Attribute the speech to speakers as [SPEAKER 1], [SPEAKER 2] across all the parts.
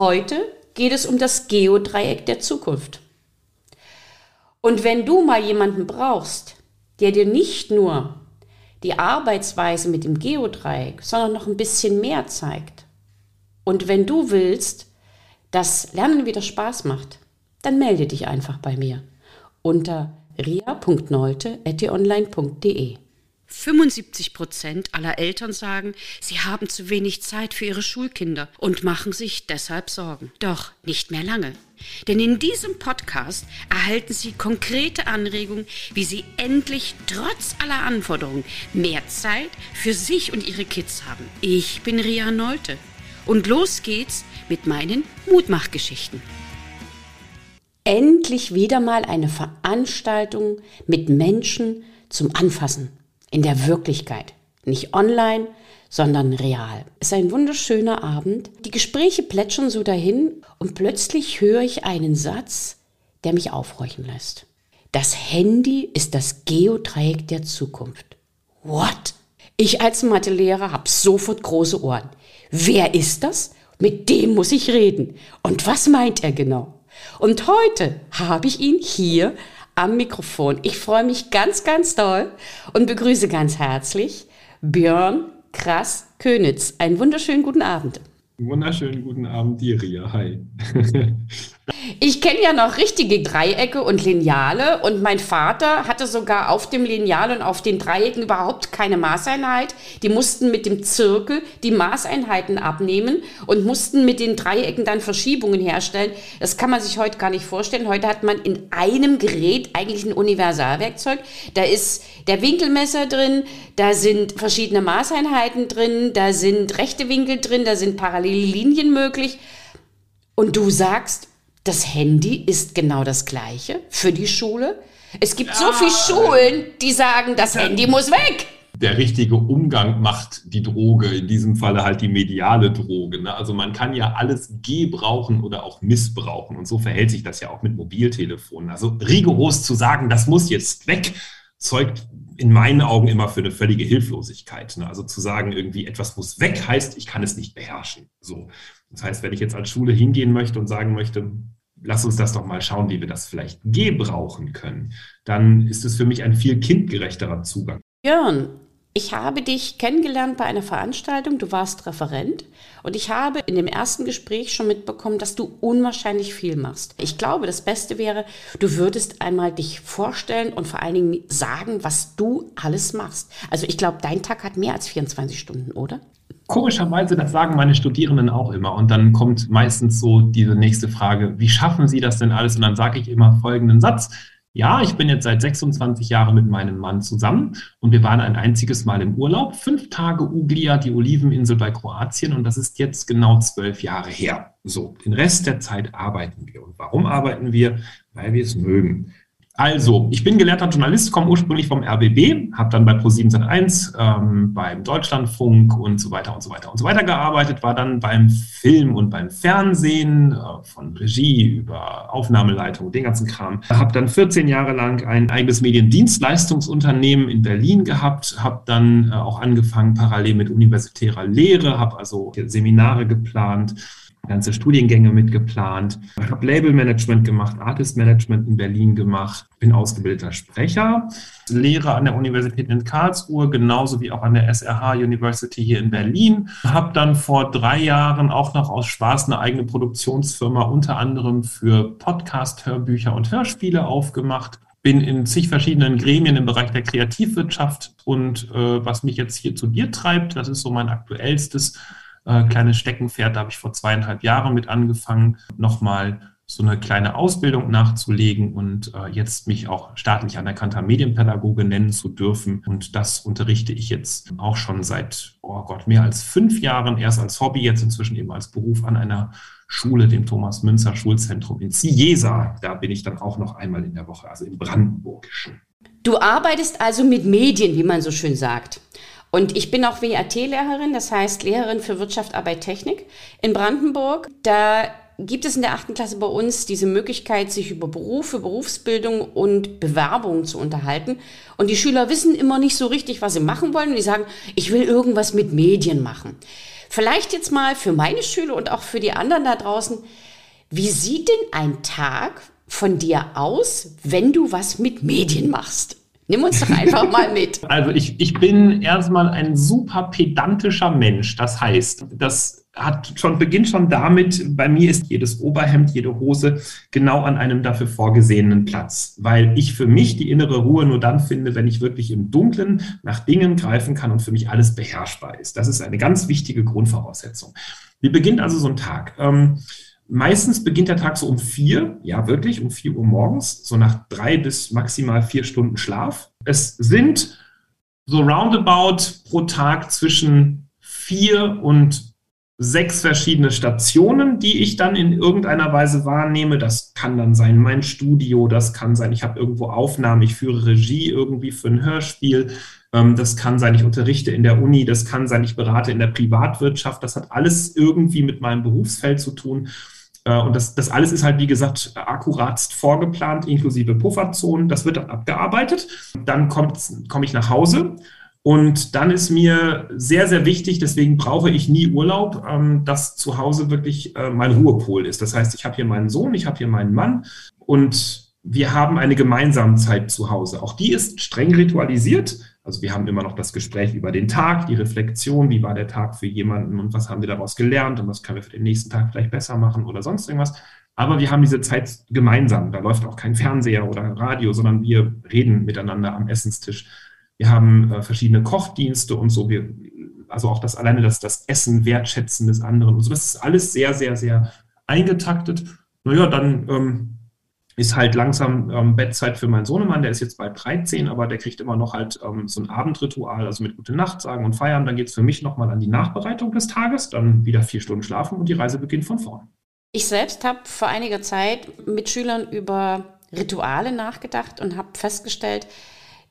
[SPEAKER 1] Heute geht es um das Geodreieck der Zukunft. Und wenn du mal jemanden brauchst, der dir nicht nur die Arbeitsweise mit dem Geodreieck, sondern noch ein bisschen mehr zeigt. Und wenn du willst, dass Lernen wieder Spaß macht, dann melde dich einfach bei mir unter ria.neute.online.de.
[SPEAKER 2] 75 Prozent aller Eltern sagen, sie haben zu wenig Zeit für ihre Schulkinder und machen sich deshalb Sorgen. Doch nicht mehr lange. Denn in diesem Podcast erhalten Sie konkrete Anregungen, wie Sie endlich trotz aller Anforderungen mehr Zeit für sich und Ihre Kids haben. Ich bin Ria Neute und los geht's mit meinen Mutmachgeschichten.
[SPEAKER 1] Endlich wieder mal eine Veranstaltung mit Menschen zum Anfassen in der Wirklichkeit. Nicht online, sondern real. Es ist ein wunderschöner Abend. Die Gespräche plätschern so dahin und plötzlich höre ich einen Satz, der mich aufhorchen lässt. Das Handy ist das Geodreieck der Zukunft. What? Ich als Mathelehrer habe sofort große Ohren. Wer ist das? Mit dem muss ich reden. Und was meint er genau? Und heute habe ich ihn hier am Mikrofon. Ich freue mich ganz, ganz doll und begrüße ganz herzlich Björn Krass Könitz. Einen wunderschönen guten Abend.
[SPEAKER 3] Wunderschönen guten Abend dir, Ria. Hi.
[SPEAKER 1] Ich kenne ja noch richtige Dreiecke und Lineale und mein Vater hatte sogar auf dem Lineal und auf den Dreiecken überhaupt keine Maßeinheit. Die mussten mit dem Zirkel die Maßeinheiten abnehmen und mussten mit den Dreiecken dann Verschiebungen herstellen. Das kann man sich heute gar nicht vorstellen. Heute hat man in einem Gerät eigentlich ein Universalwerkzeug. Da ist der Winkelmesser drin, da sind verschiedene Maßeinheiten drin, da sind rechte Winkel drin, da sind parallele Linien möglich. Und du sagst, das Handy ist genau das gleiche für die Schule. Es gibt ja. so viele Schulen, die sagen, das. Handy muss weg.
[SPEAKER 3] Der richtige Umgang macht die Droge, in diesem Falle halt die mediale Droge. Ne? Also man kann ja alles gebrauchen oder auch missbrauchen. Und so verhält sich das ja auch mit Mobiltelefonen. Also rigoros zu sagen, das muss jetzt weg, zeugt in meinen Augen immer für eine völlige Hilflosigkeit. Ne? Also zu sagen, irgendwie etwas muss weg, heißt, ich kann es nicht beherrschen. So. Das heißt, wenn ich jetzt als Schule hingehen möchte und sagen möchte, lass uns das doch mal schauen, wie wir das vielleicht gebrauchen können, dann ist es für mich ein viel kindgerechterer Zugang.
[SPEAKER 1] Jörn, ich habe dich kennengelernt bei einer Veranstaltung, du warst Referent und ich habe in dem ersten Gespräch schon mitbekommen, dass du unwahrscheinlich viel machst. Ich glaube, das Beste wäre, du würdest einmal dich vorstellen und vor allen Dingen sagen, was du alles machst. Also ich glaube, dein Tag hat mehr als 24 Stunden, oder?
[SPEAKER 3] Komischerweise, das sagen meine Studierenden auch immer. Und dann kommt meistens so diese nächste Frage, wie schaffen Sie das denn alles? Und dann sage ich immer folgenden Satz. Ja, ich bin jetzt seit 26 Jahren mit meinem Mann zusammen und wir waren ein einziges Mal im Urlaub. Fünf Tage Uglia, die Oliveninsel bei Kroatien und das ist jetzt genau zwölf Jahre her. So, den Rest der Zeit arbeiten wir. Und warum arbeiten wir? Weil wir es mögen. Also, ich bin gelehrter Journalist, komme ursprünglich vom RBB, habe dann bei Pro7 Sat1, ähm, beim Deutschlandfunk und so weiter und so weiter und so weiter gearbeitet, war dann beim Film und beim Fernsehen, äh, von Regie über Aufnahmeleitung, den ganzen Kram. Habe dann 14 Jahre lang ein eigenes Mediendienstleistungsunternehmen in Berlin gehabt, habe dann äh, auch angefangen parallel mit universitärer Lehre, habe also Seminare geplant ganze Studiengänge mitgeplant, habe Labelmanagement gemacht, Artist Management in Berlin gemacht, bin ausgebildeter Sprecher, lehre an der Universität in Karlsruhe, genauso wie auch an der SRH University hier in Berlin. Habe dann vor drei Jahren auch noch aus Spaß eine eigene Produktionsfirma unter anderem für Podcast, Hörbücher und Hörspiele aufgemacht bin in zig verschiedenen Gremien im Bereich der Kreativwirtschaft und äh, was mich jetzt hier zu dir treibt, das ist so mein aktuellstes äh, kleines Steckenpferd. Da habe ich vor zweieinhalb Jahren mit angefangen, nochmal so eine kleine Ausbildung nachzulegen und äh, jetzt mich auch staatlich anerkannter Medienpädagoge nennen zu dürfen. Und das unterrichte ich jetzt auch schon seit, oh Gott, mehr als fünf Jahren, erst als Hobby, jetzt inzwischen eben als Beruf an einer Schule, dem Thomas Münzer Schulzentrum in Ciesa. Da bin ich dann auch noch einmal in der Woche, also im Brandenburgischen.
[SPEAKER 1] Du arbeitest also mit Medien, wie man so schön sagt. Und ich bin auch WAT-Lehrerin, das heißt Lehrerin für Wirtschaft, Arbeit, Technik in Brandenburg. Da gibt es in der achten Klasse bei uns diese Möglichkeit, sich über Berufe, Berufsbildung und Bewerbungen zu unterhalten. Und die Schüler wissen immer nicht so richtig, was sie machen wollen. Und die sagen, ich will irgendwas mit Medien machen. Vielleicht jetzt mal für meine Schüler und auch für die anderen da draußen. Wie sieht denn ein Tag von dir aus, wenn du was mit Medien machst? Nimm uns doch einfach mal mit.
[SPEAKER 3] Also ich, ich bin erstmal ein super pedantischer Mensch. Das heißt, das hat schon, beginnt schon damit, bei mir ist jedes Oberhemd, jede Hose genau an einem dafür vorgesehenen Platz, weil ich für mich die innere Ruhe nur dann finde, wenn ich wirklich im Dunkeln nach Dingen greifen kann und für mich alles beherrschbar ist. Das ist eine ganz wichtige Grundvoraussetzung. Wie beginnt also so ein Tag? Ähm, Meistens beginnt der Tag so um vier, ja wirklich, um vier Uhr morgens, so nach drei bis maximal vier Stunden Schlaf. Es sind so roundabout pro Tag zwischen vier und sechs verschiedene Stationen, die ich dann in irgendeiner Weise wahrnehme. Das kann dann sein mein Studio, das kann sein, ich habe irgendwo Aufnahmen, ich führe Regie irgendwie für ein Hörspiel, ähm, das kann sein, ich unterrichte in der Uni, das kann sein, ich berate in der Privatwirtschaft. Das hat alles irgendwie mit meinem Berufsfeld zu tun. Äh, und das, das alles ist halt, wie gesagt, akkuratst vorgeplant, inklusive Pufferzonen. Das wird dann abgearbeitet. Dann komme komm ich nach Hause. Und dann ist mir sehr, sehr wichtig, deswegen brauche ich nie Urlaub, ähm, dass zu Hause wirklich äh, mein Ruhepol ist. Das heißt, ich habe hier meinen Sohn, ich habe hier meinen Mann und wir haben eine gemeinsame Zeit zu Hause. Auch die ist streng ritualisiert. Also wir haben immer noch das Gespräch über den Tag, die Reflexion, wie war der Tag für jemanden und was haben wir daraus gelernt und was können wir für den nächsten Tag vielleicht besser machen oder sonst irgendwas. Aber wir haben diese Zeit gemeinsam. Da läuft auch kein Fernseher oder Radio, sondern wir reden miteinander am Essenstisch. Wir haben äh, verschiedene Kochdienste und so. Wir, also auch das alleine das, das Essen, Wertschätzen des anderen und so. Das ist alles sehr, sehr, sehr eingetaktet. Naja, dann ähm, ist halt langsam ähm, Bettzeit für meinen Sohnemann, der ist jetzt bei 13, aber der kriegt immer noch halt ähm, so ein Abendritual, also mit Gute Nacht sagen und feiern. Dann geht es für mich nochmal an die Nachbereitung des Tages, dann wieder vier Stunden schlafen und die Reise beginnt von vorn.
[SPEAKER 1] Ich selbst habe vor einiger Zeit mit Schülern über Rituale nachgedacht und habe festgestellt,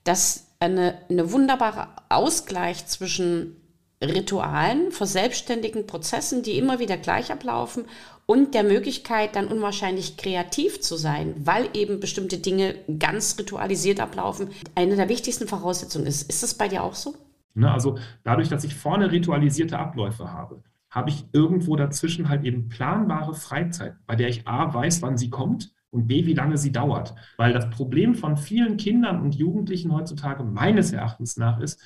[SPEAKER 1] dass eine, eine wunderbare Ausgleich zwischen Ritualen, verselbstständigen Prozessen, die immer wieder gleich ablaufen und der Möglichkeit, dann unwahrscheinlich kreativ zu sein, weil eben bestimmte Dinge ganz ritualisiert ablaufen, eine der wichtigsten Voraussetzungen ist. Ist das bei dir auch so?
[SPEAKER 3] Ne, also dadurch, dass ich vorne ritualisierte Abläufe habe, habe ich irgendwo dazwischen halt eben planbare Freizeit, bei der ich A weiß, wann sie kommt und B, wie lange sie dauert. Weil das Problem von vielen Kindern und Jugendlichen heutzutage meines Erachtens nach ist,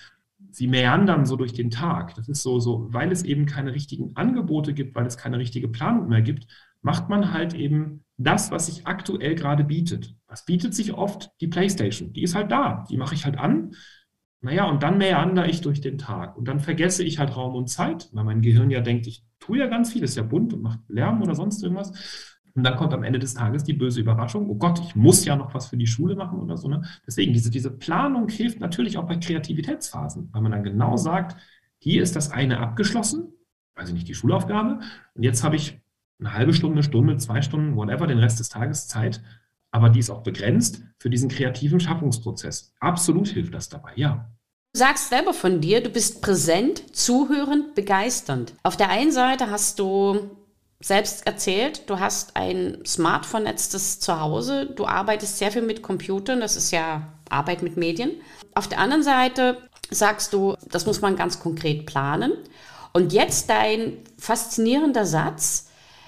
[SPEAKER 3] sie meandern so durch den Tag. Das ist so, so, weil es eben keine richtigen Angebote gibt, weil es keine richtige Planung mehr gibt, macht man halt eben das, was sich aktuell gerade bietet. Was bietet sich oft? Die Playstation. Die ist halt da. Die mache ich halt an. Naja, und dann meander ich durch den Tag. Und dann vergesse ich halt Raum und Zeit, weil mein Gehirn ja denkt, ich tue ja ganz viel, ist ja bunt und macht Lärm oder sonst irgendwas. Und dann kommt am Ende des Tages die böse Überraschung, oh Gott, ich muss ja noch was für die Schule machen oder so. Ne? Deswegen, diese, diese Planung hilft natürlich auch bei Kreativitätsphasen, weil man dann genau sagt, hier ist das eine abgeschlossen, ich nicht, die Schulaufgabe, und jetzt habe ich eine halbe Stunde, eine Stunde, zwei Stunden, whatever, den Rest des Tages Zeit, aber die ist auch begrenzt für diesen kreativen Schaffungsprozess. Absolut hilft das dabei, ja.
[SPEAKER 1] Du sagst selber von dir, du bist präsent, zuhörend, begeisternd. Auf der einen Seite hast du selbst erzählt, du hast ein netztes zu Hause, du arbeitest sehr viel mit Computern, das ist ja Arbeit mit Medien. Auf der anderen Seite sagst du, das muss man ganz konkret planen. Und jetzt dein faszinierender Satz,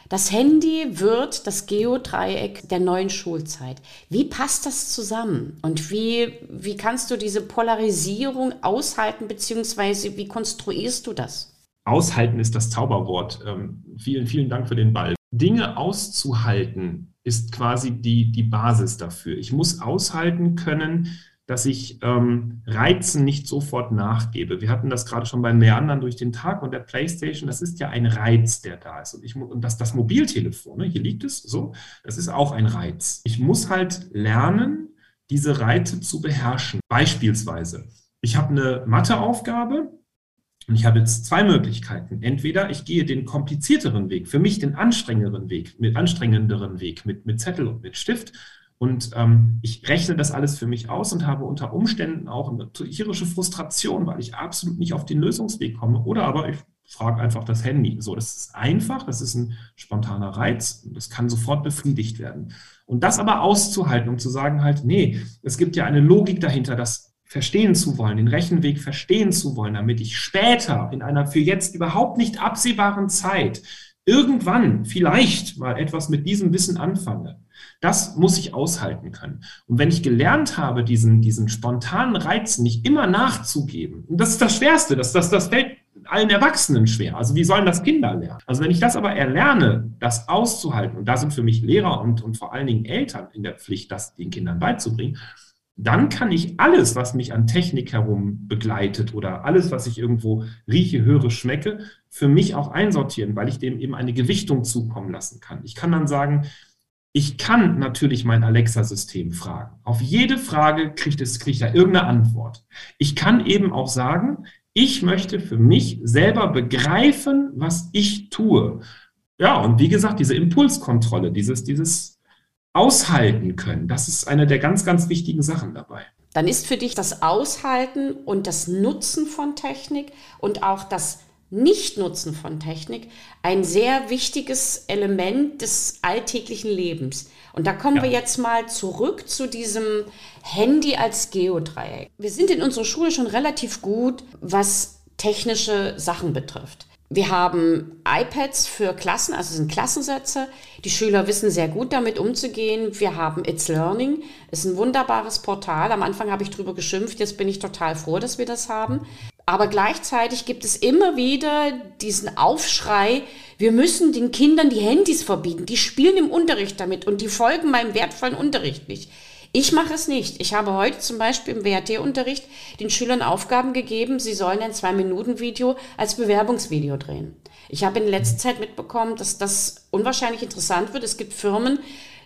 [SPEAKER 1] das Handy wird das Geodreieck der neuen Schulzeit. Wie passt das zusammen? Und wie, wie kannst du diese Polarisierung aushalten, beziehungsweise wie konstruierst du das?
[SPEAKER 3] Aushalten ist das Zauberwort. Ähm, vielen, vielen Dank für den Ball. Dinge auszuhalten ist quasi die, die Basis dafür. Ich muss aushalten können, dass ich ähm, Reizen nicht sofort nachgebe. Wir hatten das gerade schon beim Meandern durch den Tag und der Playstation, das ist ja ein Reiz, der da ist. Und, ich, und das, das Mobiltelefon, ne, hier liegt es so, das ist auch ein Reiz. Ich muss halt lernen, diese Reize zu beherrschen. Beispielsweise, ich habe eine Matheaufgabe, und ich habe jetzt zwei Möglichkeiten. Entweder ich gehe den komplizierteren Weg, für mich den anstrengenderen Weg, mit anstrengenderen Weg, mit, mit Zettel und mit Stift. Und ähm, ich rechne das alles für mich aus und habe unter Umständen auch eine tierische Frustration, weil ich absolut nicht auf den Lösungsweg komme. Oder aber ich frage einfach das Handy. So, das ist einfach, das ist ein spontaner Reiz, das kann sofort befriedigt werden. Und das aber auszuhalten und zu sagen halt, nee, es gibt ja eine Logik dahinter, dass verstehen zu wollen, den Rechenweg verstehen zu wollen, damit ich später in einer für jetzt überhaupt nicht absehbaren Zeit irgendwann vielleicht mal etwas mit diesem Wissen anfange. Das muss ich aushalten können. Und wenn ich gelernt habe, diesen, diesen spontanen Reizen nicht immer nachzugeben, und das ist das Schwerste, das, das, das fällt allen Erwachsenen schwer. Also wie sollen das Kinder lernen? Also wenn ich das aber erlerne, das auszuhalten, und da sind für mich Lehrer und, und vor allen Dingen Eltern in der Pflicht, das den Kindern beizubringen, dann kann ich alles, was mich an Technik herum begleitet oder alles, was ich irgendwo rieche, höre, schmecke, für mich auch einsortieren, weil ich dem eben eine Gewichtung zukommen lassen kann. Ich kann dann sagen, ich kann natürlich mein Alexa-System fragen. Auf jede Frage kriegt es kriegt er irgendeine Antwort. Ich kann eben auch sagen, ich möchte für mich selber begreifen, was ich tue. Ja, und wie gesagt, diese Impulskontrolle, dieses, dieses Aushalten können, das ist eine der ganz, ganz wichtigen Sachen dabei.
[SPEAKER 1] Dann ist für dich das Aushalten und das Nutzen von Technik und auch das Nichtnutzen von Technik ein sehr wichtiges Element des alltäglichen Lebens. Und da kommen ja. wir jetzt mal zurück zu diesem Handy als Geodreieck. Wir sind in unserer Schule schon relativ gut, was technische Sachen betrifft. Wir haben iPads für Klassen, also sind Klassensätze. Die Schüler wissen sehr gut damit umzugehen. Wir haben It's Learning, ist ein wunderbares Portal. Am Anfang habe ich drüber geschimpft, jetzt bin ich total froh, dass wir das haben. Aber gleichzeitig gibt es immer wieder diesen Aufschrei, wir müssen den Kindern die Handys verbieten. Die spielen im Unterricht damit und die folgen meinem wertvollen Unterricht nicht. Ich mache es nicht. Ich habe heute zum Beispiel im WRT-Unterricht den Schülern Aufgaben gegeben, sie sollen ein Zwei-Minuten-Video als Bewerbungsvideo drehen. Ich habe in letzter Zeit mitbekommen, dass das unwahrscheinlich interessant wird. Es gibt Firmen,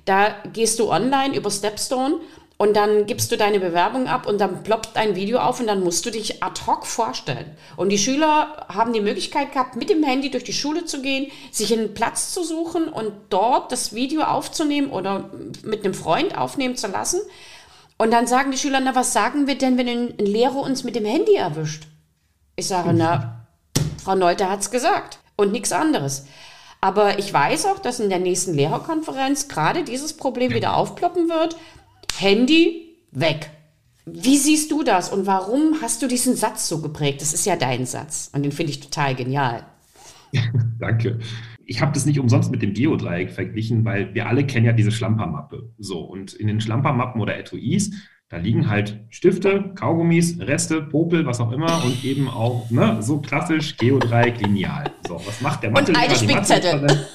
[SPEAKER 1] da gehst du online über Stepstone und dann gibst du deine Bewerbung ab und dann ploppt ein Video auf und dann musst du dich ad hoc vorstellen. Und die Schüler haben die Möglichkeit gehabt, mit dem Handy durch die Schule zu gehen, sich einen Platz zu suchen und dort das Video aufzunehmen oder mit einem Freund aufnehmen zu lassen. Und dann sagen die Schüler, na, was sagen wir denn, wenn ein Lehrer uns mit dem Handy erwischt? Ich sage, na, Frau Neuter hat's gesagt und nichts anderes. Aber ich weiß auch, dass in der nächsten Lehrerkonferenz gerade dieses Problem wieder aufploppen wird. Handy weg. Wie siehst du das und warum hast du diesen Satz so geprägt? Das ist ja dein Satz und den finde ich total genial.
[SPEAKER 3] Danke. Ich habe das nicht umsonst mit dem Geodreieck verglichen, weil wir alle kennen ja diese Schlampermappe. So, und in den Schlampermappen oder Etuis, da liegen halt Stifte, Kaugummis, Reste, Popel, was auch immer und eben auch ne, so klassisch Geodreieck lineal. So, was macht der
[SPEAKER 1] Mathe? Und alte Spickzettel.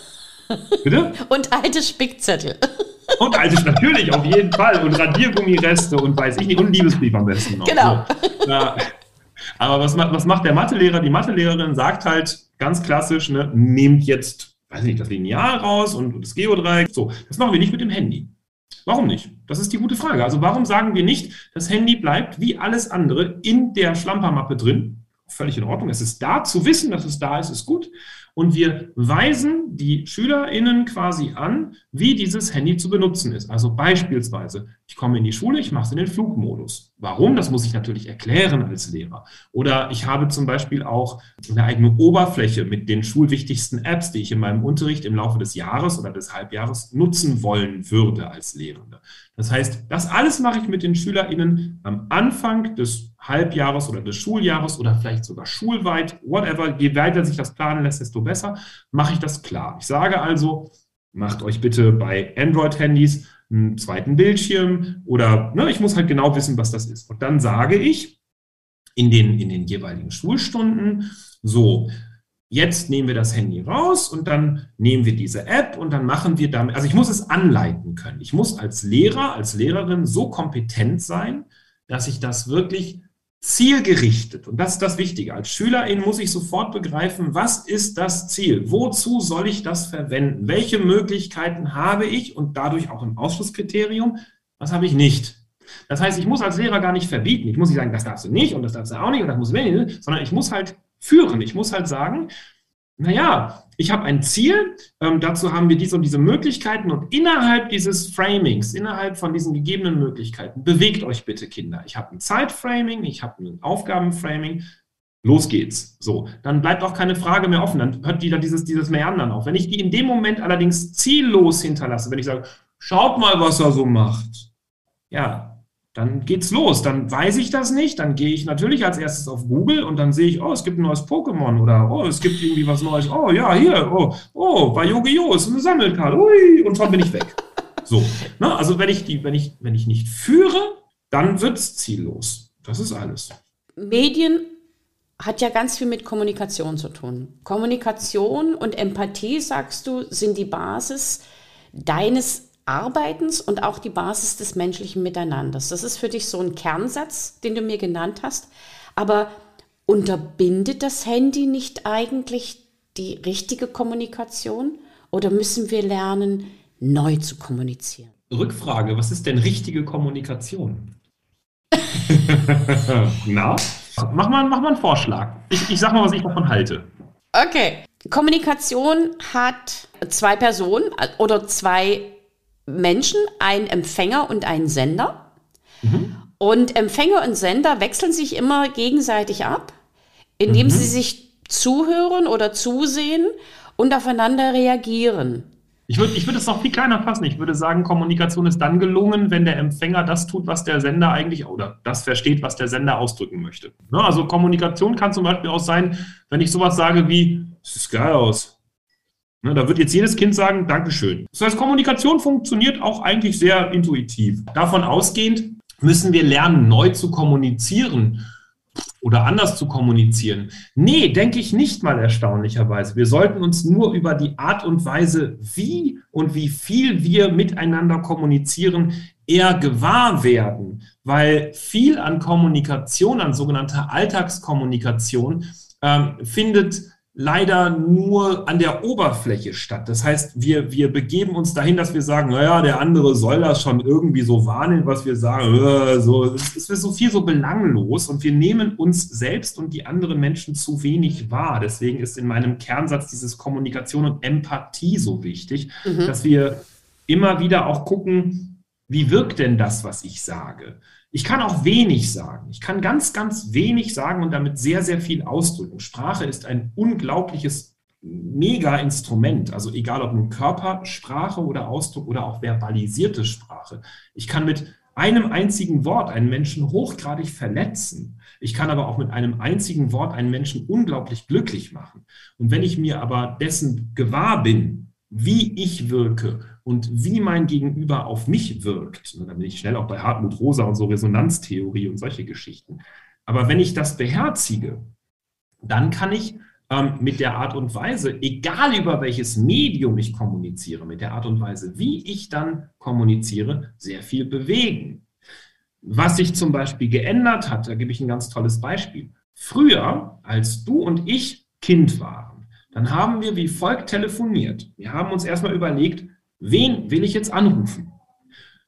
[SPEAKER 1] Bitte? Und alte Spickzettel.
[SPEAKER 3] Und also natürlich, auf jeden Fall. Und Radiergummireste und weiß ich nicht, und Liebesbrief am besten noch. Genau. So. Ja. Aber was, was macht der Mathelehrer? Die Mathelehrerin sagt halt ganz klassisch, ne, nehmt jetzt, weiß nicht, das Lineal raus und das Geodreieck. So, das machen wir nicht mit dem Handy. Warum nicht? Das ist die gute Frage. Also warum sagen wir nicht, das Handy bleibt wie alles andere in der Schlampermappe drin? Völlig in Ordnung. Es ist da. Zu wissen, dass es da ist, ist gut und wir weisen die SchülerInnen quasi an, wie dieses Handy zu benutzen ist. Also beispielsweise, ich komme in die Schule, ich mache es in den Flugmodus. Warum? Das muss ich natürlich erklären als Lehrer. Oder ich habe zum Beispiel auch eine eigene Oberfläche mit den schulwichtigsten Apps, die ich in meinem Unterricht im Laufe des Jahres oder des Halbjahres nutzen wollen würde als Lehrende. Das heißt, das alles mache ich mit den SchülerInnen am Anfang des Halbjahres oder des Schuljahres oder vielleicht sogar schulweit, whatever. Je weiter sich das planen lässt, desto besser, mache ich das klar. Ich sage also, macht euch bitte bei Android-Handys einen zweiten Bildschirm oder ne, ich muss halt genau wissen, was das ist. Und dann sage ich in den, in den jeweiligen Schulstunden, so, jetzt nehmen wir das Handy raus und dann nehmen wir diese App und dann machen wir damit, also ich muss es anleiten können. Ich muss als Lehrer, als Lehrerin so kompetent sein, dass ich das wirklich zielgerichtet, und das ist das Wichtige, als Schülerin muss ich sofort begreifen, was ist das Ziel? Wozu soll ich das verwenden? Welche Möglichkeiten habe ich und dadurch auch ein Ausschlusskriterium? Was habe ich nicht? Das heißt, ich muss als Lehrer gar nicht verbieten. Ich muss nicht sagen, das darfst du nicht und das darfst du auch nicht und das muss ich sondern ich muss halt führen. Ich muss halt sagen, naja, ich habe ein Ziel, ähm, dazu haben wir diese und diese Möglichkeiten und innerhalb dieses Framings, innerhalb von diesen gegebenen Möglichkeiten, bewegt euch bitte Kinder. Ich habe ein Zeitframing, ich habe ein Aufgabenframing, los geht's. So, dann bleibt auch keine Frage mehr offen, dann hört wieder dieses, dieses Meandern auf. Wenn ich die in dem Moment allerdings ziellos hinterlasse, wenn ich sage, schaut mal, was er so macht, ja, dann geht's los. Dann weiß ich das nicht. Dann gehe ich natürlich als erstes auf Google und dann sehe ich, oh, es gibt ein neues Pokémon oder oh, es gibt irgendwie was Neues. Oh, ja, hier, oh, oh, bei Yu-Gi-Oh! ist eine Sammelkarte. Ui, und schon bin ich weg. So. Ne? Also wenn ich die, wenn ich, wenn ich nicht führe, dann wird's ziellos. Das ist alles.
[SPEAKER 1] Medien hat ja ganz viel mit Kommunikation zu tun. Kommunikation und Empathie, sagst du, sind die Basis deines Arbeitens und auch die Basis des menschlichen Miteinanders. Das ist für dich so ein Kernsatz, den du mir genannt hast. Aber unterbindet das Handy nicht eigentlich die richtige Kommunikation? Oder müssen wir lernen, neu zu kommunizieren?
[SPEAKER 3] Rückfrage, was ist denn richtige Kommunikation? Na, mach mal, mach mal einen Vorschlag. Ich, ich sag mal, was ich davon halte.
[SPEAKER 1] Okay. Kommunikation hat zwei Personen oder zwei Menschen, ein Empfänger und ein Sender. Mhm. Und Empfänger und Sender wechseln sich immer gegenseitig ab, indem mhm. sie sich zuhören oder zusehen und aufeinander reagieren.
[SPEAKER 3] Ich würde ich würd es noch viel kleiner fassen. Ich würde sagen, Kommunikation ist dann gelungen, wenn der Empfänger das tut, was der Sender eigentlich oder das versteht, was der Sender ausdrücken möchte. Ne? Also Kommunikation kann zum Beispiel auch sein, wenn ich sowas sage wie, es sieht geil aus. Ne? Da wird jetzt jedes Kind sagen, Dankeschön. Das heißt, Kommunikation funktioniert auch eigentlich sehr intuitiv. Davon ausgehend müssen wir lernen, neu zu kommunizieren oder anders zu kommunizieren? Nee, denke ich nicht mal erstaunlicherweise. Wir sollten uns nur über die Art und Weise, wie und wie viel wir miteinander kommunizieren, eher gewahr werden, weil viel an Kommunikation, an sogenannter Alltagskommunikation, ähm, findet leider nur an der Oberfläche statt. Das heißt, wir, wir begeben uns dahin, dass wir sagen, naja, der andere soll das schon irgendwie so wahrnehmen, was wir sagen. Äh, so, es ist so viel so belanglos und wir nehmen uns selbst und die anderen Menschen zu wenig wahr. Deswegen ist in meinem Kernsatz dieses Kommunikation und Empathie so wichtig, mhm. dass wir immer wieder auch gucken, wie wirkt denn das, was ich sage? Ich kann auch wenig sagen. Ich kann ganz, ganz wenig sagen und damit sehr, sehr viel ausdrücken. Sprache ist ein unglaubliches Mega-Instrument. Also egal ob nun Körpersprache oder Ausdruck oder auch verbalisierte Sprache. Ich kann mit einem einzigen Wort einen Menschen hochgradig verletzen. Ich kann aber auch mit einem einzigen Wort einen Menschen unglaublich glücklich machen. Und wenn ich mir aber dessen gewahr bin, wie ich wirke und wie mein Gegenüber auf mich wirkt. Und dann bin ich schnell auch bei Hartmut Rosa und so Resonanztheorie und solche Geschichten. Aber wenn ich das beherzige, dann kann ich ähm, mit der Art und Weise, egal über welches Medium ich kommuniziere, mit der Art und Weise, wie ich dann kommuniziere, sehr viel bewegen. Was sich zum Beispiel geändert hat, da gebe ich ein ganz tolles Beispiel. Früher, als du und ich Kind waren, dann haben wir wie folgt telefoniert. Wir haben uns erstmal überlegt, Wen will ich jetzt anrufen?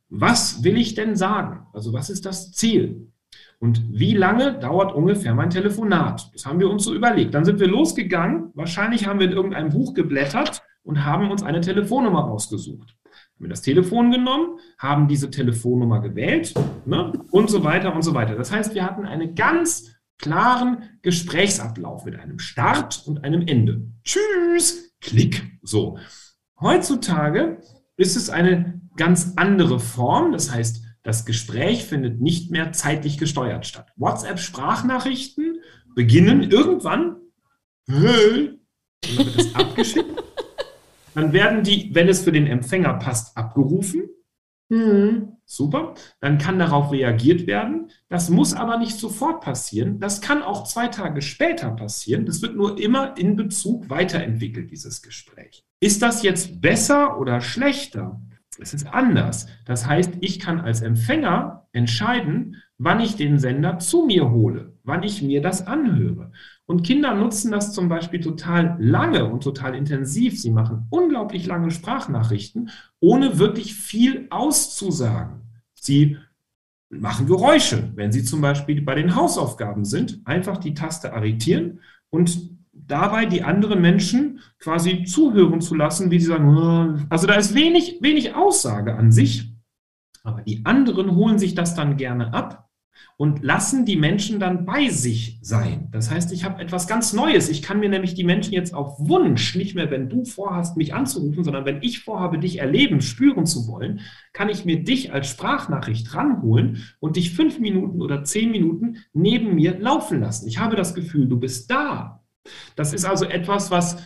[SPEAKER 3] Was will ich denn sagen? Also was ist das Ziel? Und wie lange dauert ungefähr mein Telefonat? Das haben wir uns so überlegt. Dann sind wir losgegangen. Wahrscheinlich haben wir in irgendeinem Buch geblättert und haben uns eine Telefonnummer rausgesucht. Haben wir das Telefon genommen, haben diese Telefonnummer gewählt ne, und so weiter und so weiter. Das heißt, wir hatten einen ganz klaren Gesprächsablauf mit einem Start und einem Ende. Tschüss, Klick. So. Heutzutage ist es eine ganz andere Form. Das heißt, das Gespräch findet nicht mehr zeitlich gesteuert statt. WhatsApp-Sprachnachrichten beginnen irgendwann, dann wird es abgeschickt. Dann werden die, wenn es für den Empfänger passt, abgerufen. Mhm. Super. Dann kann darauf reagiert werden. Das muss aber nicht sofort passieren. Das kann auch zwei Tage später passieren. Das wird nur immer in Bezug weiterentwickelt, dieses Gespräch. Ist das jetzt besser oder schlechter? Es ist anders. Das heißt, ich kann als Empfänger entscheiden, wann ich den Sender zu mir hole, wann ich mir das anhöre. Und Kinder nutzen das zum Beispiel total lange und total intensiv. Sie machen unglaublich lange Sprachnachrichten, ohne wirklich viel auszusagen. Sie machen Geräusche, wenn sie zum Beispiel bei den Hausaufgaben sind, einfach die Taste arretieren und dabei die anderen Menschen quasi zuhören zu lassen, wie sie sagen, also da ist wenig, wenig Aussage an sich, aber die anderen holen sich das dann gerne ab und lassen die Menschen dann bei sich sein. Das heißt, ich habe etwas ganz Neues. Ich kann mir nämlich die Menschen jetzt auf Wunsch, nicht mehr wenn du vorhast, mich anzurufen, sondern wenn ich vorhabe, dich erleben, spüren zu wollen, kann ich mir dich als Sprachnachricht ranholen und dich fünf Minuten oder zehn Minuten neben mir laufen lassen. Ich habe das Gefühl, du bist da. Das ist also etwas, was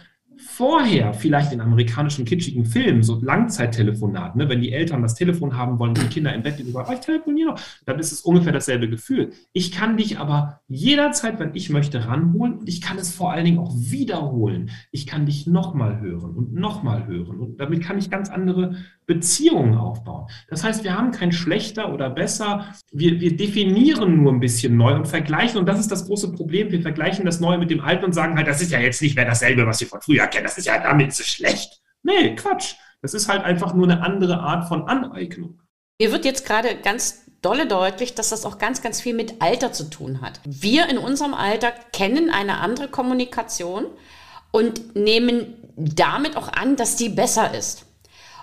[SPEAKER 3] vorher vielleicht in amerikanischen kitschigen Filmen, so Langzeittelefonat, ne, wenn die Eltern das Telefon haben wollen, die Kinder im Bett liegen, oh, ich telefoniere noch, dann ist es ungefähr dasselbe Gefühl. Ich kann dich aber jederzeit, wenn ich möchte, ranholen und ich kann es vor allen Dingen auch wiederholen. Ich kann dich nochmal hören und nochmal hören und damit kann ich ganz andere Beziehungen aufbauen. Das heißt, wir haben kein schlechter oder besser, wir, wir definieren nur ein bisschen neu und vergleichen und das ist das große Problem. Wir vergleichen das Neue mit dem Alten und sagen halt, das ist ja jetzt nicht mehr dasselbe, was wir von früher kennen, das ist ja damit so schlecht. Nee, Quatsch. Das ist halt einfach nur eine andere Art von Aneignung.
[SPEAKER 1] Mir wird jetzt gerade ganz dolle deutlich, dass das auch ganz, ganz viel mit Alter zu tun hat. Wir in unserem Alter kennen eine andere Kommunikation und nehmen damit auch an, dass die besser ist.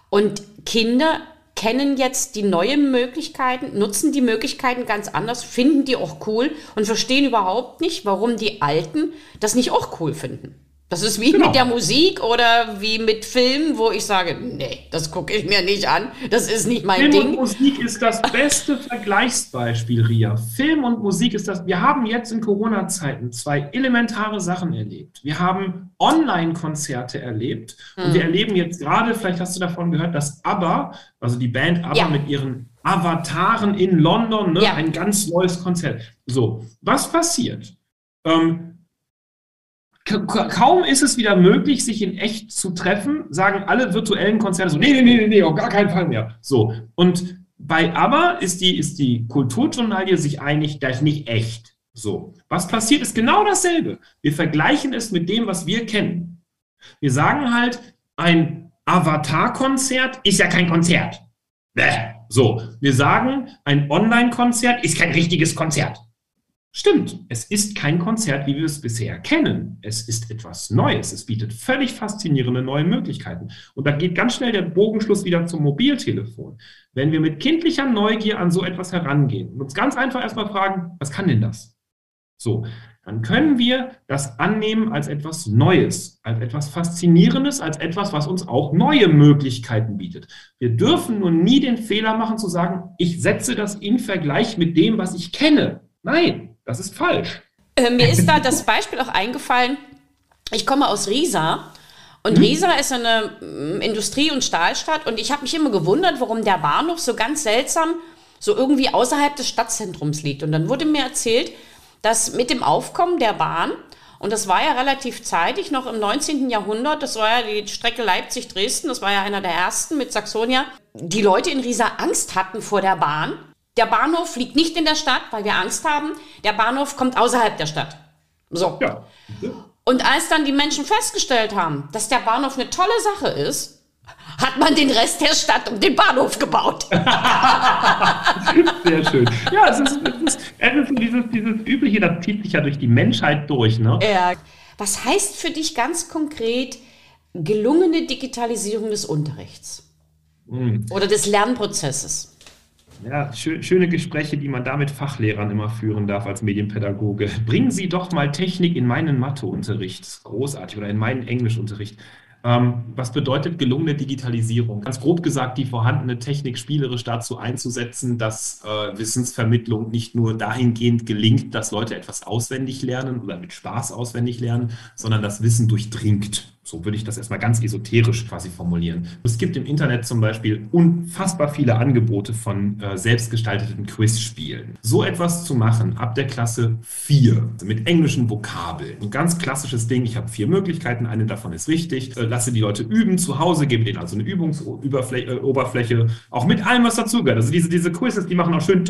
[SPEAKER 1] Und Kinder kennen jetzt die neuen Möglichkeiten, nutzen die Möglichkeiten ganz anders, finden die auch cool und verstehen überhaupt nicht, warum die Alten das nicht auch cool finden. Das ist wie genau. mit der Musik oder wie mit Filmen, wo ich sage, nee, das gucke ich mir nicht an. Das ist nicht mein
[SPEAKER 3] Film
[SPEAKER 1] Ding.
[SPEAKER 3] Film und Musik ist das beste Vergleichsbeispiel, Ria. Film und Musik ist das. Wir haben jetzt in Corona-Zeiten zwei elementare Sachen erlebt. Wir haben Online-Konzerte erlebt hm. und wir erleben jetzt gerade, vielleicht hast du davon gehört, dass ABBA, also die Band ABBA ja. mit ihren Avataren in London, ne, ja. ein ganz neues Konzert. So, was passiert? Ähm, kaum ist es wieder möglich, sich in echt zu treffen, sagen alle virtuellen Konzerte so, nee, nee, nee, nee, auf gar keinen Fall mehr. So. Und bei Aber ist die, ist die Kulturjournalie sich einig, das ist nicht echt. So. Was passiert, ist genau dasselbe. Wir vergleichen es mit dem, was wir kennen. Wir sagen halt, ein Avatar-Konzert ist ja kein Konzert. Bäh. So. Wir sagen, ein Online-Konzert ist kein richtiges Konzert. Stimmt, es ist kein Konzert, wie wir es bisher kennen. Es ist etwas Neues. Es bietet völlig faszinierende neue Möglichkeiten. Und da geht ganz schnell der Bogenschluss wieder zum Mobiltelefon. Wenn wir mit kindlicher Neugier an so etwas herangehen und uns ganz einfach erstmal fragen, was kann denn das? So, dann können wir das annehmen als etwas Neues, als etwas Faszinierendes, als etwas, was uns auch neue Möglichkeiten bietet. Wir dürfen nur nie den Fehler machen zu sagen, ich setze das in Vergleich mit dem, was ich kenne. Nein, das ist falsch.
[SPEAKER 1] Äh, mir ist da das Beispiel auch eingefallen. Ich komme aus Riesa. Und hm? Riesa ist eine mm, Industrie- und Stahlstadt. Und ich habe mich immer gewundert, warum der Bahnhof so ganz seltsam so irgendwie außerhalb des Stadtzentrums liegt. Und dann wurde mir erzählt, dass mit dem Aufkommen der Bahn, und das war ja relativ zeitig, noch im 19. Jahrhundert, das war ja die Strecke Leipzig-Dresden, das war ja einer der ersten mit Saxonia, die Leute in Riesa Angst hatten vor der Bahn der Bahnhof liegt nicht in der Stadt, weil wir Angst haben. Der Bahnhof kommt außerhalb der Stadt. So. Ja. Und als dann die Menschen festgestellt haben, dass der Bahnhof eine tolle Sache ist, hat man den Rest der Stadt um den Bahnhof gebaut.
[SPEAKER 3] Sehr schön. Ja, es ist, es ist, es ist dieses, dieses Übliche, das zieht sich ja durch die Menschheit durch. Ne? Ja.
[SPEAKER 1] Was heißt für dich ganz konkret gelungene Digitalisierung des Unterrichts? Mhm. Oder des Lernprozesses?
[SPEAKER 3] Ja, schön, schöne Gespräche, die man da mit Fachlehrern immer führen darf als Medienpädagoge. Bringen Sie doch mal Technik in meinen Matheunterricht. Großartig. Oder in meinen Englischunterricht. Ähm, was bedeutet gelungene Digitalisierung? Ganz grob gesagt, die vorhandene Technik spielerisch dazu einzusetzen, dass äh, Wissensvermittlung nicht nur dahingehend gelingt, dass Leute etwas auswendig lernen oder mit Spaß auswendig lernen, sondern das Wissen durchdringt. So würde ich das erstmal ganz esoterisch quasi formulieren. Es gibt im Internet zum Beispiel unfassbar viele Angebote von äh, selbstgestalteten Quizspielen. So etwas zu machen ab der Klasse 4 also mit englischen Vokabeln. Ein ganz klassisches Ding. Ich habe vier Möglichkeiten. Eine davon ist richtig. Äh, lasse die Leute üben zu Hause, gebe denen also eine Übungsoberfläche, äh, auch mit allem, was dazugehört. Also diese, diese Quizzes, die machen auch schön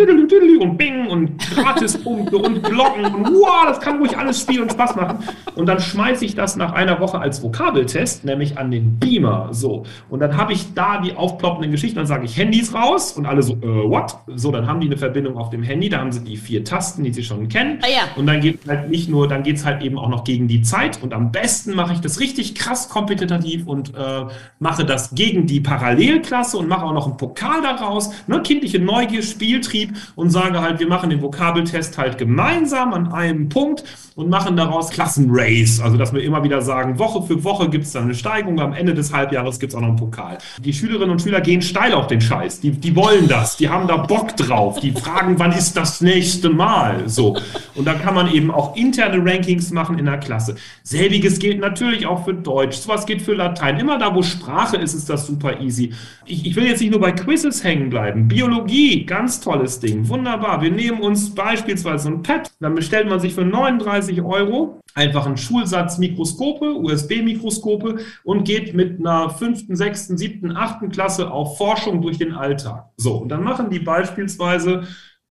[SPEAKER 3] und Bing und Gratispunkte und Glocken und wow, das kann ruhig alles spielen und Spaß machen. Und dann schmeiße ich das nach einer Woche als Vokabel Vokabeltest, nämlich an den Beamer. So. Und dann habe ich da die aufploppenden Geschichten, dann sage ich Handys raus und alle so, äh, what? So, dann haben die eine Verbindung auf dem Handy, da haben sie die vier Tasten, die sie schon kennen.
[SPEAKER 1] Ah, ja.
[SPEAKER 3] Und dann geht halt nicht nur, dann geht es halt eben auch noch gegen die Zeit. Und am besten mache ich das richtig krass kompetitiv und äh, mache das gegen die Parallelklasse und mache auch noch einen Pokal daraus. Ne? Kindliche Neugier, Spieltrieb und sage halt, wir machen den Vokabeltest halt gemeinsam an einem Punkt und machen daraus Klassenrace. Also, dass wir immer wieder sagen, Woche für Woche gibt es dann eine Steigung, am Ende des Halbjahres gibt es auch noch einen Pokal. Die Schülerinnen und Schüler gehen steil auf den Scheiß. Die, die wollen das, die haben da Bock drauf, die fragen, wann ist das nächste Mal? So. Und da kann man eben auch interne Rankings machen in der Klasse. Selbiges gilt natürlich auch für Deutsch, sowas geht für Latein. Immer da, wo Sprache ist, ist das super easy. Ich, ich will jetzt nicht nur bei Quizzes hängen bleiben. Biologie, ganz tolles Ding, wunderbar. Wir nehmen uns beispielsweise ein Pad, dann bestellt man sich für 39 30 Euro einfach einen Schulsatz Mikroskope, USB-Mikroskope und geht mit einer fünften, sechsten, siebten, achten Klasse auf Forschung durch den Alltag. So, und dann machen die beispielsweise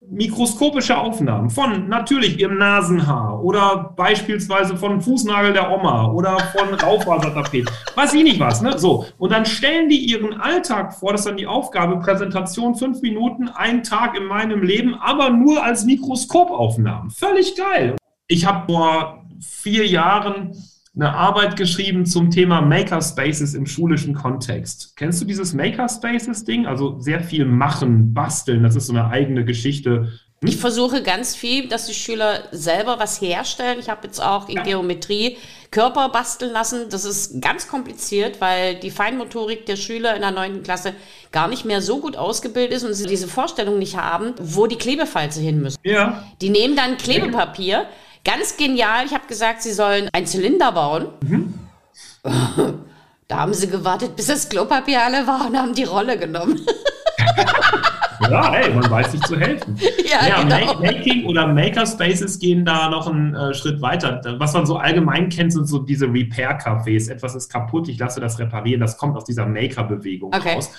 [SPEAKER 3] mikroskopische Aufnahmen von natürlich ihrem Nasenhaar oder beispielsweise von Fußnagel der Oma oder von Raufasertapet, weiß ich nicht was, ne? So. Und dann stellen die ihren Alltag vor, das ist dann die Aufgabe, Präsentation, fünf Minuten, ein Tag in meinem Leben, aber nur als Mikroskopaufnahmen. Völlig geil. Ich habe vor vier Jahren eine Arbeit geschrieben zum Thema Makerspaces im schulischen Kontext. Kennst du dieses Makerspaces-Ding? Also sehr viel machen, basteln, das ist so eine eigene Geschichte.
[SPEAKER 1] Hm? Ich versuche ganz viel, dass die Schüler selber was herstellen. Ich habe jetzt auch in Geometrie Körper basteln lassen. Das ist ganz kompliziert, weil die Feinmotorik der Schüler in der neunten Klasse gar nicht mehr so gut ausgebildet ist und sie diese Vorstellung nicht haben, wo die Klebefalze hin müssen.
[SPEAKER 3] Ja.
[SPEAKER 1] Die nehmen dann Klebepapier Ganz genial. Ich habe gesagt, sie sollen einen Zylinder bauen. Mhm. Da haben sie gewartet, bis das Klopapier alle war und haben die Rolle genommen.
[SPEAKER 3] ja, hey, man weiß sich zu helfen.
[SPEAKER 1] Ja, ja
[SPEAKER 3] genau. Making oder Makerspaces gehen da noch einen äh, Schritt weiter. Was man so allgemein kennt, sind so diese Repair-Cafés. Etwas ist kaputt, ich lasse das reparieren. Das kommt aus dieser Maker-Bewegung okay. raus.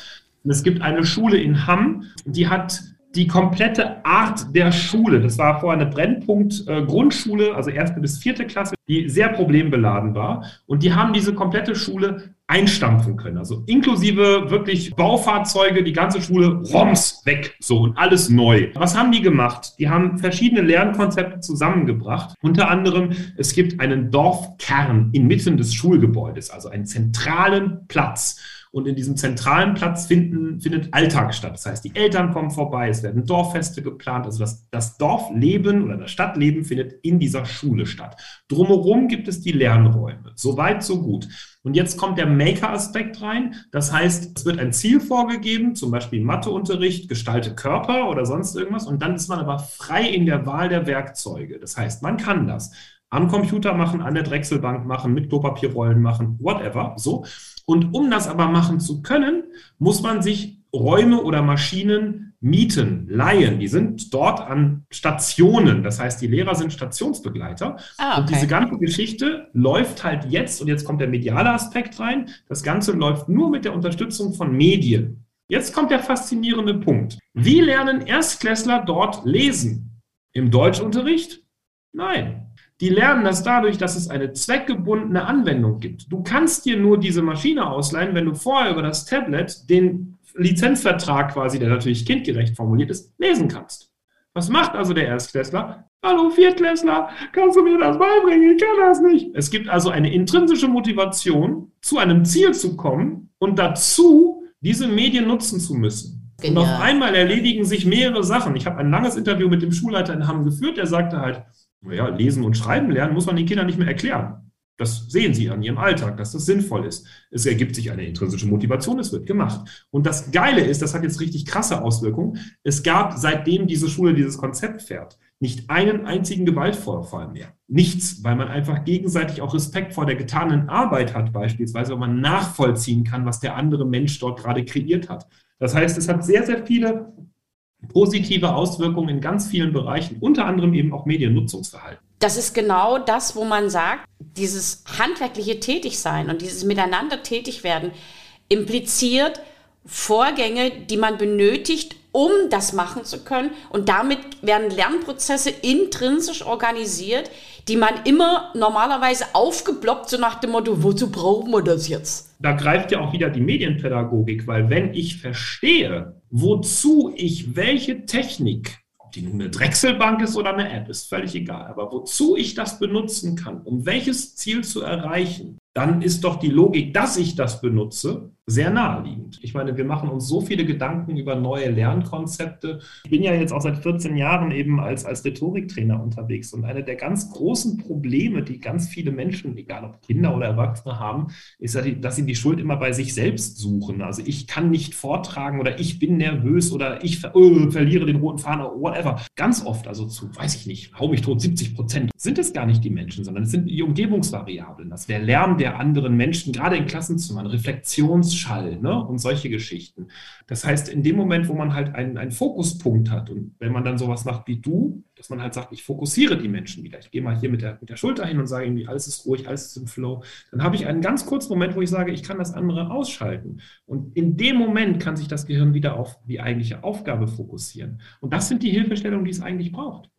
[SPEAKER 3] Und es gibt eine Schule in Hamm, die hat die komplette Art der Schule. Das war vorher eine Brennpunkt-Grundschule, also erste bis vierte Klasse, die sehr problembeladen war. Und die haben diese komplette Schule einstampfen können. Also inklusive wirklich Baufahrzeuge, die ganze Schule roms weg, so und alles neu. Was haben die gemacht? Die haben verschiedene Lernkonzepte zusammengebracht. Unter anderem, es gibt einen Dorfkern inmitten des Schulgebäudes, also einen zentralen Platz. Und in diesem zentralen Platz finden, findet Alltag statt. Das heißt, die Eltern kommen vorbei, es werden Dorffeste geplant. Also das, das Dorfleben oder das Stadtleben findet in dieser Schule statt. Drumherum gibt es die Lernräume. Soweit, so gut. Und jetzt kommt der Maker-Aspekt rein. Das heißt, es wird ein Ziel vorgegeben, zum Beispiel Matheunterricht, gestalte Körper oder sonst irgendwas. Und dann ist man aber frei in der Wahl der Werkzeuge. Das heißt, man kann das am Computer machen, an der Drechselbank machen, mit Klopapierrollen machen, whatever, so. Und um das aber machen zu können, muss man sich Räume oder Maschinen mieten, leihen. Die sind dort an Stationen. Das heißt, die Lehrer sind Stationsbegleiter. Ah, okay. Und diese ganze Geschichte läuft halt jetzt, und jetzt kommt der mediale Aspekt rein, das Ganze läuft nur mit der Unterstützung von Medien. Jetzt kommt der faszinierende Punkt. Wie lernen Erstklässler dort lesen? Im Deutschunterricht? Nein. Die lernen das dadurch, dass es eine zweckgebundene Anwendung gibt. Du kannst dir nur diese Maschine ausleihen, wenn du vorher über das Tablet den Lizenzvertrag quasi, der natürlich kindgerecht formuliert ist, lesen kannst. Was macht also der Erstklässler? Hallo Viertklässler, kannst du mir das beibringen? Ich kann das nicht. Es gibt also eine intrinsische Motivation, zu einem Ziel zu kommen und dazu diese Medien nutzen zu müssen. Genial. Und auf einmal erledigen sich mehrere Sachen. Ich habe ein langes Interview mit dem Schulleiter in Hamm geführt, der sagte halt, naja, lesen und schreiben lernen muss man den Kindern nicht mehr erklären. Das sehen sie an ihrem Alltag, dass das sinnvoll ist. Es ergibt sich eine intrinsische Motivation, es wird gemacht. Und das Geile ist, das hat jetzt richtig krasse Auswirkungen. Es gab, seitdem diese Schule dieses Konzept fährt, nicht einen einzigen Gewaltvorfall mehr. Nichts, weil man einfach gegenseitig auch Respekt vor der getanen Arbeit hat, beispielsweise, weil man nachvollziehen kann, was der andere Mensch dort gerade kreiert hat. Das heißt, es hat sehr, sehr viele positive Auswirkungen in ganz vielen Bereichen, unter anderem eben auch Mediennutzungsverhalten.
[SPEAKER 1] Das ist genau das, wo man sagt, dieses handwerkliche Tätigsein und dieses Miteinander tätig werden impliziert Vorgänge, die man benötigt, um das machen zu können. Und damit werden Lernprozesse intrinsisch organisiert, die man immer normalerweise aufgeploppt, so nach dem Motto, wozu brauchen wir das jetzt?
[SPEAKER 3] Da greift ja auch wieder die Medienpädagogik, weil wenn ich verstehe, wozu ich welche Technik ob die nun eine Drechselbank ist oder eine App, ist völlig egal. Aber wozu ich das benutzen kann, um welches Ziel zu erreichen, dann ist doch die Logik, dass ich das benutze, sehr naheliegend. Ich meine, wir machen uns so viele Gedanken über neue Lernkonzepte. Ich bin ja jetzt auch seit 14 Jahren eben als, als Rhetoriktrainer unterwegs und eine der ganz großen Probleme, die ganz viele Menschen, egal ob Kinder oder Erwachsene haben, ist, dass sie die Schuld immer bei sich selbst suchen. Also ich kann nicht vortragen oder ich bin nervös oder ich ver oh, verliere den roten Faden oder whatever. Ganz oft, also zu, weiß ich nicht, hau mich tot, 70 Prozent, sind es gar nicht die Menschen, sondern es sind die Umgebungsvariablen. Das wäre Lärm der anderen Menschen, gerade in Klassenzimmern, Reflexions Schall ne? und solche Geschichten. Das heißt, in dem Moment, wo man halt einen, einen Fokuspunkt hat und wenn man dann sowas macht wie du, dass man halt sagt, ich fokussiere die Menschen wieder, ich gehe mal hier mit der, mit der Schulter hin und sage irgendwie, alles ist ruhig, alles ist im Flow, dann habe ich einen ganz kurzen Moment, wo ich sage, ich kann das andere ausschalten. Und in dem Moment kann sich das Gehirn wieder auf die eigentliche Aufgabe fokussieren. Und das sind die Hilfestellungen, die es eigentlich braucht.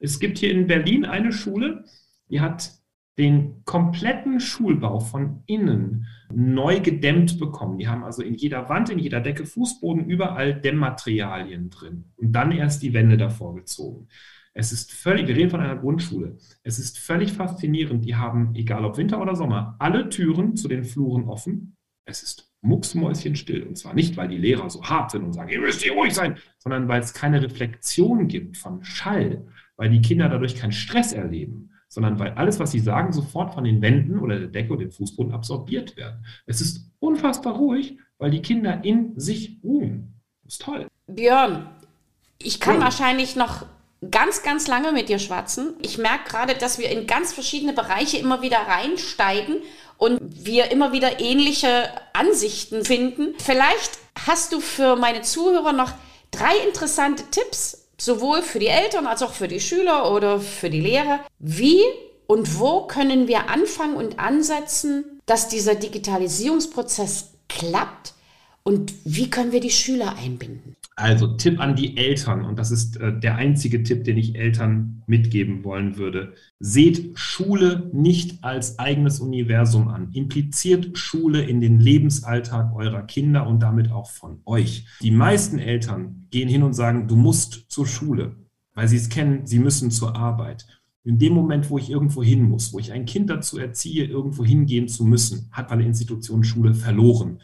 [SPEAKER 3] Es gibt hier in Berlin eine Schule, die hat den kompletten Schulbau von innen neu gedämmt bekommen. Die haben also in jeder Wand, in jeder Decke, Fußboden, überall Dämmmaterialien drin und dann erst die Wände davor gezogen. Es ist völlig, wir reden von einer Grundschule. Es ist völlig faszinierend. Die haben, egal ob Winter oder Sommer, alle Türen zu den Fluren offen. Es ist mucksmäuschenstill. Und zwar nicht, weil die Lehrer so hart sind und sagen, ihr müsst hier ruhig sein, sondern weil es keine Reflexion gibt von Schall, weil die Kinder dadurch keinen Stress erleben sondern weil alles, was sie sagen, sofort von den Wänden oder der Decke oder dem Fußboden absorbiert werden. Es ist unfassbar ruhig, weil die Kinder in sich ruhen. Das ist toll.
[SPEAKER 1] Björn, ich kann ja. wahrscheinlich noch ganz, ganz lange mit dir schwatzen. Ich merke gerade, dass wir in ganz verschiedene Bereiche immer wieder reinsteigen und wir immer wieder ähnliche Ansichten finden. Vielleicht hast du für meine Zuhörer noch drei interessante Tipps, sowohl für die Eltern als auch für die Schüler oder für die Lehrer. Wie und wo können wir anfangen und ansetzen, dass dieser Digitalisierungsprozess klappt? Und wie können wir die Schüler einbinden?
[SPEAKER 3] Also Tipp an die Eltern, und das ist äh, der einzige Tipp, den ich Eltern mitgeben wollen würde. Seht Schule nicht als eigenes Universum an. Impliziert Schule in den Lebensalltag eurer Kinder und damit auch von euch. Die meisten Eltern gehen hin und sagen, du musst zur Schule, weil sie es kennen, sie müssen zur Arbeit. In dem Moment, wo ich irgendwo hin muss, wo ich ein Kind dazu erziehe, irgendwo hingehen zu müssen, hat eine Institution Schule verloren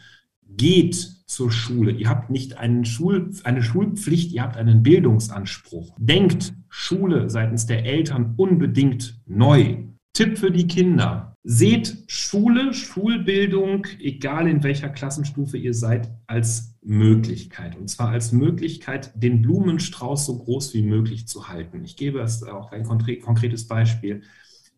[SPEAKER 3] geht zur Schule. Ihr habt nicht einen Schul, eine Schulpflicht, ihr habt einen Bildungsanspruch. Denkt Schule seitens der Eltern unbedingt neu. Tipp für die Kinder. Seht Schule, Schulbildung, egal in welcher Klassenstufe ihr seid, als Möglichkeit. Und zwar als Möglichkeit, den Blumenstrauß so groß wie möglich zu halten. Ich gebe es auch ein konkretes Beispiel.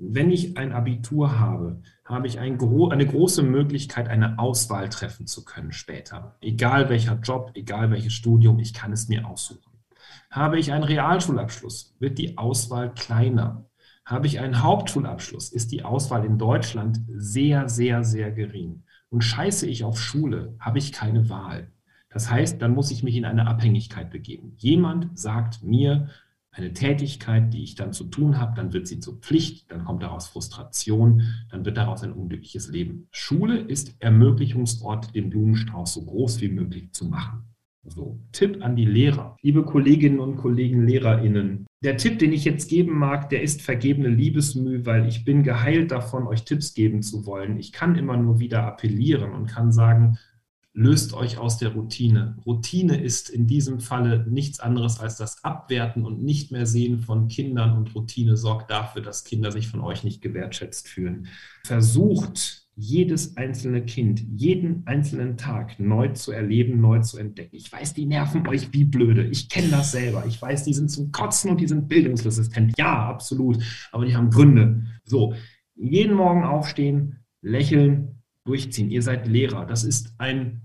[SPEAKER 3] Wenn ich ein Abitur habe, habe ich ein eine große Möglichkeit, eine Auswahl treffen zu können später. Egal welcher Job, egal welches Studium, ich kann es mir aussuchen. Habe ich einen Realschulabschluss, wird die Auswahl kleiner. Habe ich einen Hauptschulabschluss, ist die Auswahl in Deutschland sehr, sehr, sehr gering. Und scheiße ich auf Schule, habe ich keine Wahl. Das heißt, dann muss ich mich in eine Abhängigkeit begeben. Jemand sagt mir, eine Tätigkeit, die ich dann zu tun habe, dann wird sie zur Pflicht, dann kommt daraus Frustration, dann wird daraus ein unglückliches Leben. Schule ist Ermöglichungsort, den Blumenstrauß so groß wie möglich zu machen. So, Tipp an die Lehrer. Liebe Kolleginnen und Kollegen, LehrerInnen. Der Tipp, den ich jetzt geben mag, der ist vergebene Liebesmüh, weil ich bin geheilt davon, euch Tipps geben zu wollen. Ich kann immer nur wieder appellieren und kann sagen, löst euch aus der Routine. Routine ist in diesem Falle nichts anderes als das Abwerten und nicht mehr sehen von Kindern und Routine sorgt dafür, dass Kinder sich von euch nicht gewertschätzt fühlen. Versucht jedes einzelne Kind, jeden einzelnen Tag neu zu erleben, neu zu entdecken. Ich weiß, die nerven euch wie blöde. Ich kenne das selber. Ich weiß, die sind zum Kotzen und die sind bildungsresistent. Ja, absolut. Aber die haben Gründe. So, jeden Morgen aufstehen, lächeln, durchziehen. Ihr seid Lehrer. Das ist ein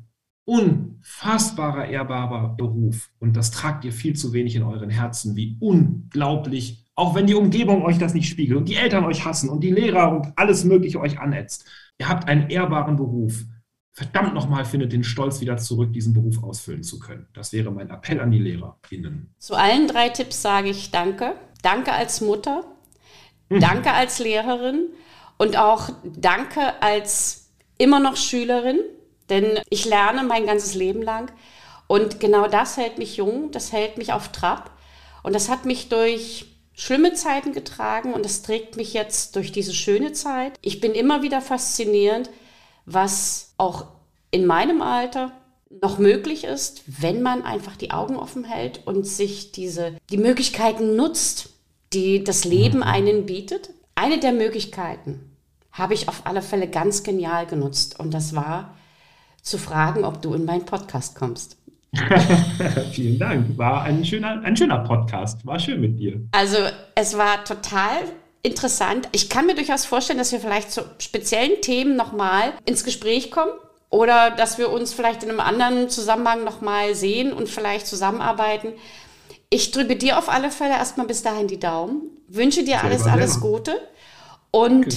[SPEAKER 3] unfassbarer, ehrbarer Beruf. Und das tragt ihr viel zu wenig in euren Herzen, wie unglaublich, auch wenn die Umgebung euch das nicht spiegelt und die Eltern euch hassen und die Lehrer und alles Mögliche euch anätzt. Ihr habt einen ehrbaren Beruf. Verdammt nochmal, findet den Stolz wieder zurück, diesen Beruf ausfüllen zu können. Das wäre mein Appell an die LehrerInnen.
[SPEAKER 1] Zu allen drei Tipps sage ich Danke. Danke als Mutter. Mhm. Danke als Lehrerin und auch danke als immer noch Schülerin, denn ich lerne mein ganzes Leben lang. Und genau das hält mich jung, das hält mich auf Trab. Und das hat mich durch schlimme Zeiten getragen und das trägt mich jetzt durch diese schöne Zeit. Ich bin immer wieder faszinierend, was auch in meinem Alter noch möglich ist, wenn man einfach die Augen offen hält und sich diese, die Möglichkeiten nutzt, die das Leben mhm. einen bietet. Eine der Möglichkeiten habe ich auf alle Fälle ganz genial genutzt und das war zu fragen, ob du in meinen Podcast kommst.
[SPEAKER 3] Vielen Dank. War ein schöner, ein schöner Podcast. War schön mit dir.
[SPEAKER 1] Also es war total interessant. Ich kann mir durchaus vorstellen, dass wir vielleicht zu speziellen Themen nochmal ins Gespräch kommen. Oder dass wir uns vielleicht in einem anderen Zusammenhang nochmal sehen und vielleicht zusammenarbeiten. Ich drücke dir auf alle Fälle erstmal bis dahin die Daumen, wünsche dir alles, alles. Gute und okay.